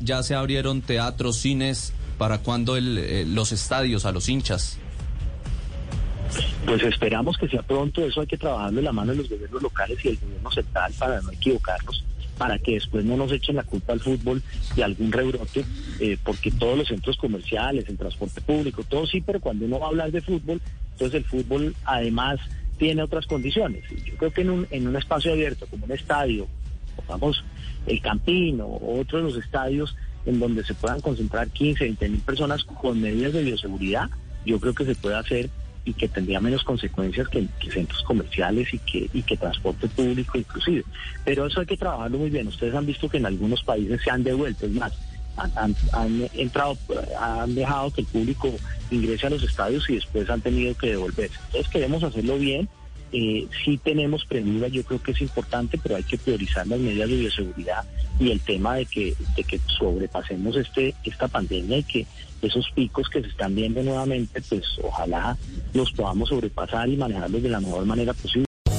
Ya se abrieron teatros, cines. ¿Para cuándo eh, los estadios a los hinchas? Pues esperamos que sea pronto. Eso hay que trabajarlo en la mano de los gobiernos locales y el gobierno central para no equivocarnos para que después no nos echen la culpa al fútbol de algún rebrote, eh, porque todos los centros comerciales, el transporte público, todo sí, pero cuando uno va a hablar de fútbol, entonces el fútbol además tiene otras condiciones. Yo creo que en un, en un espacio abierto, como un estadio, vamos, el Campino o otros de los estadios en donde se puedan concentrar 15, 20 mil personas con medidas de bioseguridad, yo creo que se puede hacer y que tendría menos consecuencias que, que, centros comerciales y que, y que transporte público inclusive. Pero eso hay que trabajarlo muy bien. Ustedes han visto que en algunos países se han devuelto, es más, han, han, entrado, han dejado que el público ingrese a los estadios y después han tenido que devolverse. Entonces queremos hacerlo bien. Eh, sí tenemos premura, yo creo que es importante, pero hay que priorizar las medidas de bioseguridad y el tema de que, de que sobrepasemos este esta pandemia y que esos picos que se están viendo nuevamente, pues ojalá los podamos sobrepasar y manejarlos de la mejor manera posible.